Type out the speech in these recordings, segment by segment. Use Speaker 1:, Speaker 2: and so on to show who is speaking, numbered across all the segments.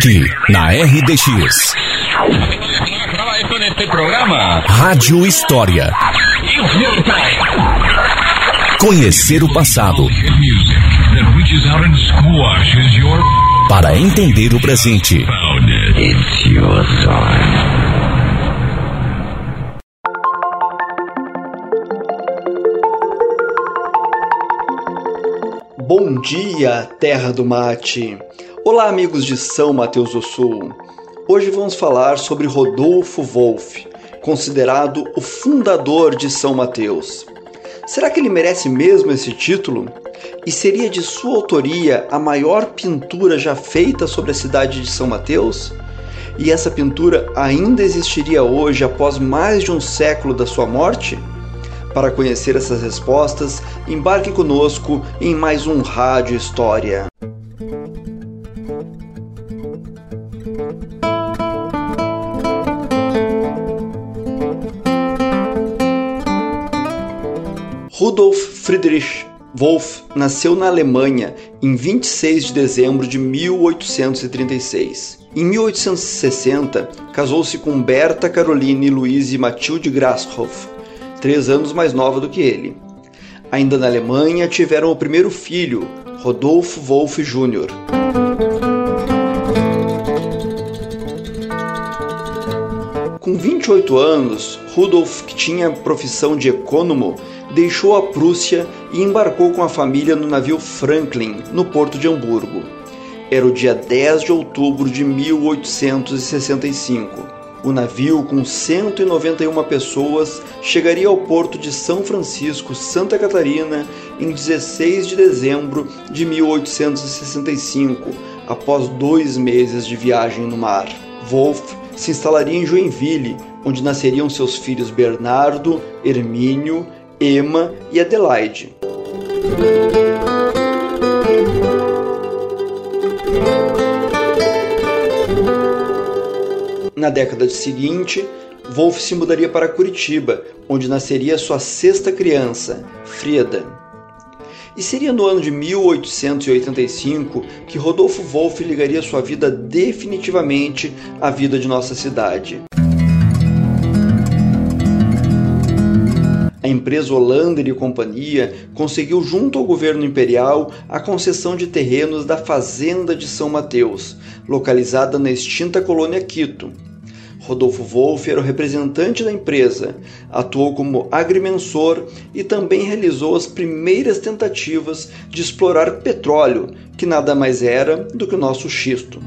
Speaker 1: Aqui, na RDX. Rádio História. Conhecer o passado. Para entender o presente.
Speaker 2: Bom dia, terra do mate. Olá, amigos de São Mateus do Sul. Hoje vamos falar sobre Rodolfo Wolff, considerado o fundador de São Mateus. Será que ele merece mesmo esse título? E seria de sua autoria a maior pintura já feita sobre a cidade de São Mateus? E essa pintura ainda existiria hoje após mais de um século da sua morte? Para conhecer essas respostas, embarque conosco em mais um Rádio História. Friedrich Wolff nasceu na Alemanha em 26 de dezembro de 1836. Em 1860, casou-se com Berta Caroline Louise Mathilde Grashoff, três anos mais nova do que ele. Ainda na Alemanha, tiveram o primeiro filho, Rodolfo Wolff Jr. Com 28 anos, Rudolf, que tinha profissão de ecônomo, deixou a Prússia e embarcou com a família no navio Franklin, no porto de Hamburgo. Era o dia 10 de outubro de 1865 o navio, com 191 pessoas, chegaria ao porto de São Francisco, Santa Catarina, em 16 de dezembro de 1865, após dois meses de viagem no mar. Wolff se instalaria em Joinville, onde nasceriam seus filhos Bernardo, Hermínio, Emma e Adelaide. Na década seguinte, Wolff se mudaria para Curitiba, onde nasceria sua sexta criança, Freda. E seria no ano de 1885 que Rodolfo Wolff ligaria sua vida definitivamente à vida de nossa cidade. A empresa Hollander e Companhia conseguiu junto ao governo imperial a concessão de terrenos da Fazenda de São Mateus, localizada na extinta colônia Quito. Rodolfo Wolff era o representante da empresa, atuou como agrimensor e também realizou as primeiras tentativas de explorar petróleo, que nada mais era do que o nosso xisto.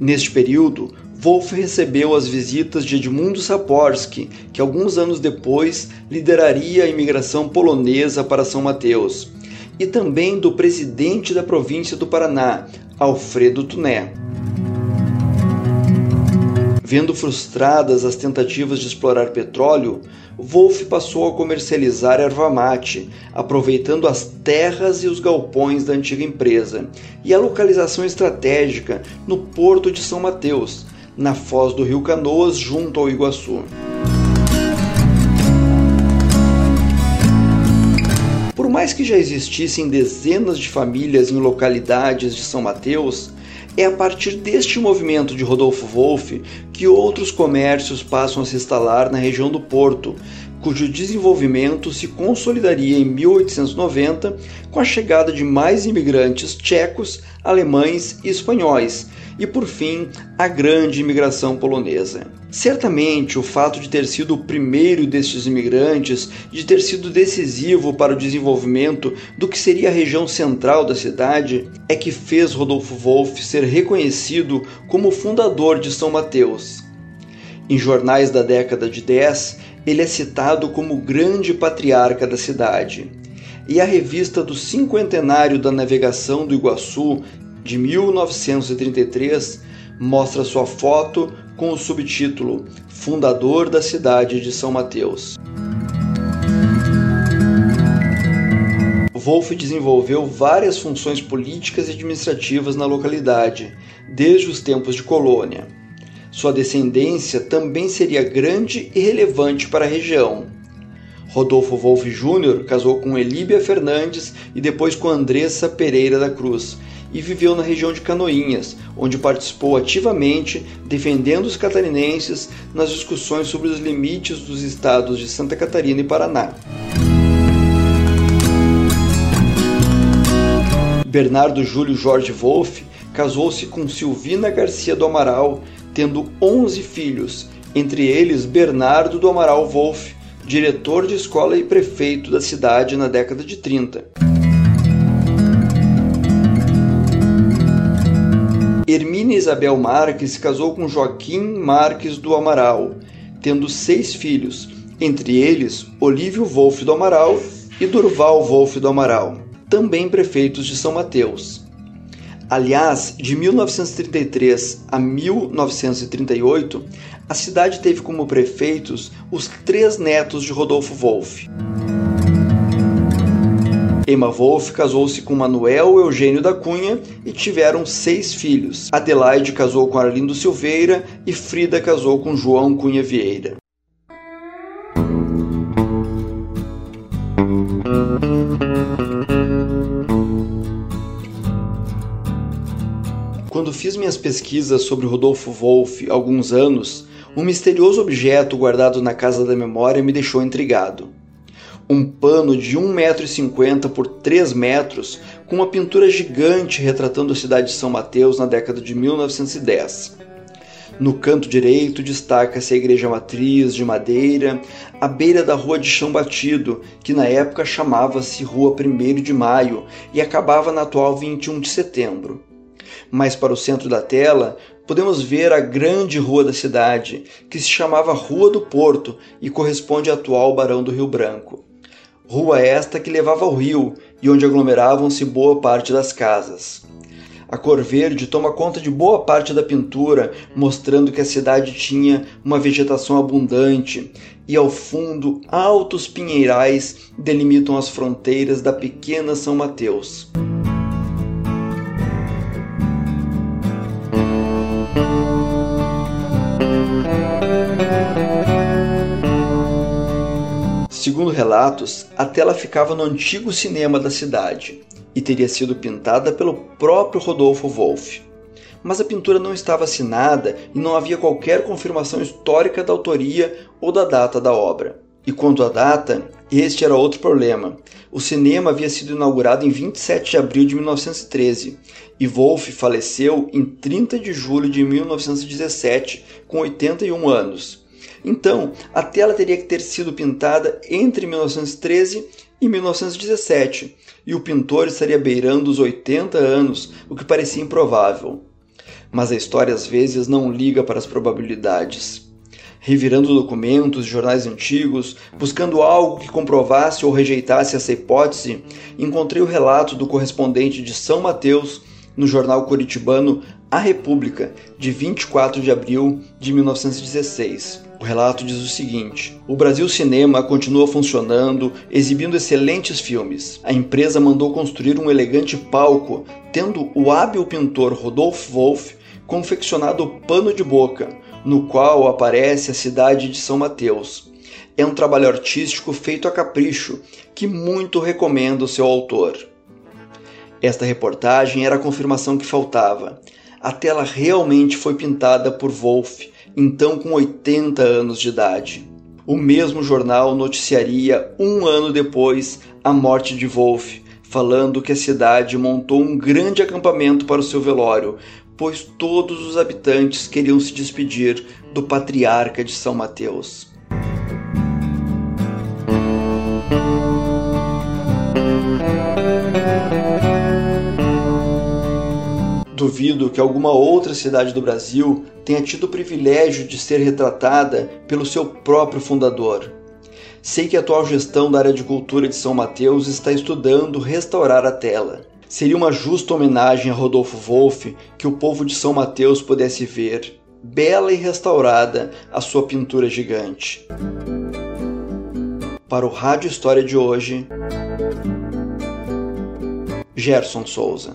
Speaker 2: Neste período, Wolff recebeu as visitas de Edmundo Saporsky, que alguns anos depois lideraria a imigração polonesa para São Mateus, e também do presidente da província do Paraná, Alfredo Tuné. Vendo frustradas as tentativas de explorar petróleo, Wolff passou a comercializar erva mate, aproveitando as terras e os galpões da antiga empresa e a localização estratégica no porto de São Mateus, na foz do rio Canoas, junto ao Iguaçu. Mais que já existissem dezenas de famílias em localidades de São Mateus, é a partir deste movimento de Rodolfo Wolff que outros comércios passam a se instalar na região do Porto, cujo desenvolvimento se consolidaria em 1890 com a chegada de mais imigrantes tchecos, alemães e espanhóis, e por fim a grande imigração polonesa. Certamente o fato de ter sido o primeiro destes imigrantes, de ter sido decisivo para o desenvolvimento do que seria a região central da cidade, é que fez Rodolfo Wolff ser reconhecido como fundador de São Mateus. Em jornais da década de 10, ele é citado como grande patriarca da cidade. E a revista do cinquentenário da navegação do Iguaçu, de 1933, mostra sua foto com o subtítulo Fundador da cidade de São Mateus. Wolff desenvolveu várias funções políticas e administrativas na localidade, desde os tempos de colônia. Sua descendência também seria grande e relevante para a região. Rodolfo Wolff Júnior casou com Elíbia Fernandes e depois com Andressa Pereira da Cruz e viveu na região de Canoinhas, onde participou ativamente defendendo os catarinenses nas discussões sobre os limites dos estados de Santa Catarina e Paraná. Bernardo Júlio Jorge Wolff casou-se com Silvina Garcia do Amaral, tendo 11 filhos, entre eles Bernardo do Amaral Wolff, diretor de escola e prefeito da cidade na década de 30. Hermínia Isabel Marques casou com Joaquim Marques do Amaral, tendo seis filhos, entre eles Olívio Wolff do Amaral e Durval Wolff do Amaral, também prefeitos de São Mateus. Aliás, de 1933 a 1938, a cidade teve como prefeitos os três netos de Rodolfo Wolff. Emma Wolff casou-se com Manuel Eugênio da Cunha e tiveram seis filhos. Adelaide casou com Arlindo Silveira e Frida casou com João Cunha Vieira. Quando fiz minhas pesquisas sobre Rodolfo Wolff alguns anos, um misterioso objeto guardado na Casa da Memória me deixou intrigado um pano de 1,50m por 3 metros com uma pintura gigante retratando a cidade de São Mateus na década de 1910. No canto direito destaca-se a igreja matriz de madeira, à beira da rua de chão batido, que na época chamava-se Rua 1 de Maio e acabava na atual 21 de setembro. Mais para o centro da tela, podemos ver a grande rua da cidade, que se chamava Rua do Porto e corresponde à atual Barão do Rio Branco. Rua esta que levava ao rio e onde aglomeravam-se boa parte das casas. A cor verde toma conta de boa parte da pintura, mostrando que a cidade tinha uma vegetação abundante, e ao fundo altos pinheirais delimitam as fronteiras da pequena São Mateus. Segundo relatos, a tela ficava no antigo cinema da cidade e teria sido pintada pelo próprio Rodolfo Wolff. Mas a pintura não estava assinada e não havia qualquer confirmação histórica da autoria ou da data da obra. E quanto à data, este era outro problema. O cinema havia sido inaugurado em 27 de abril de 1913 e Wolff faleceu em 30 de julho de 1917, com 81 anos. Então, a tela teria que ter sido pintada entre 1913 e 1917, e o pintor estaria beirando os 80 anos, o que parecia improvável. Mas a história às vezes não liga para as probabilidades. Revirando documentos, jornais antigos, buscando algo que comprovasse ou rejeitasse essa hipótese, encontrei o relato do correspondente de São Mateus no jornal curitibano A República, de 24 de abril de 1916. O relato diz o seguinte: O Brasil Cinema continua funcionando, exibindo excelentes filmes. A empresa mandou construir um elegante palco, tendo o hábil pintor Rodolfo Wolff confeccionado o pano de boca, no qual aparece a cidade de São Mateus. É um trabalho artístico feito a capricho, que muito recomendo seu autor. Esta reportagem era a confirmação que faltava. A tela realmente foi pintada por Wolff então com 80 anos de idade. O mesmo jornal noticiaria um ano depois a morte de Wolff, falando que a cidade montou um grande acampamento para o seu velório, pois todos os habitantes queriam se despedir do patriarca de São Mateus. Duvido que alguma outra cidade do Brasil tenha tido o privilégio de ser retratada pelo seu próprio fundador. Sei que a atual gestão da área de cultura de São Mateus está estudando restaurar a tela. Seria uma justa homenagem a Rodolfo Wolff que o povo de São Mateus pudesse ver, bela e restaurada, a sua pintura gigante. Para o Rádio História de hoje, Gerson Souza.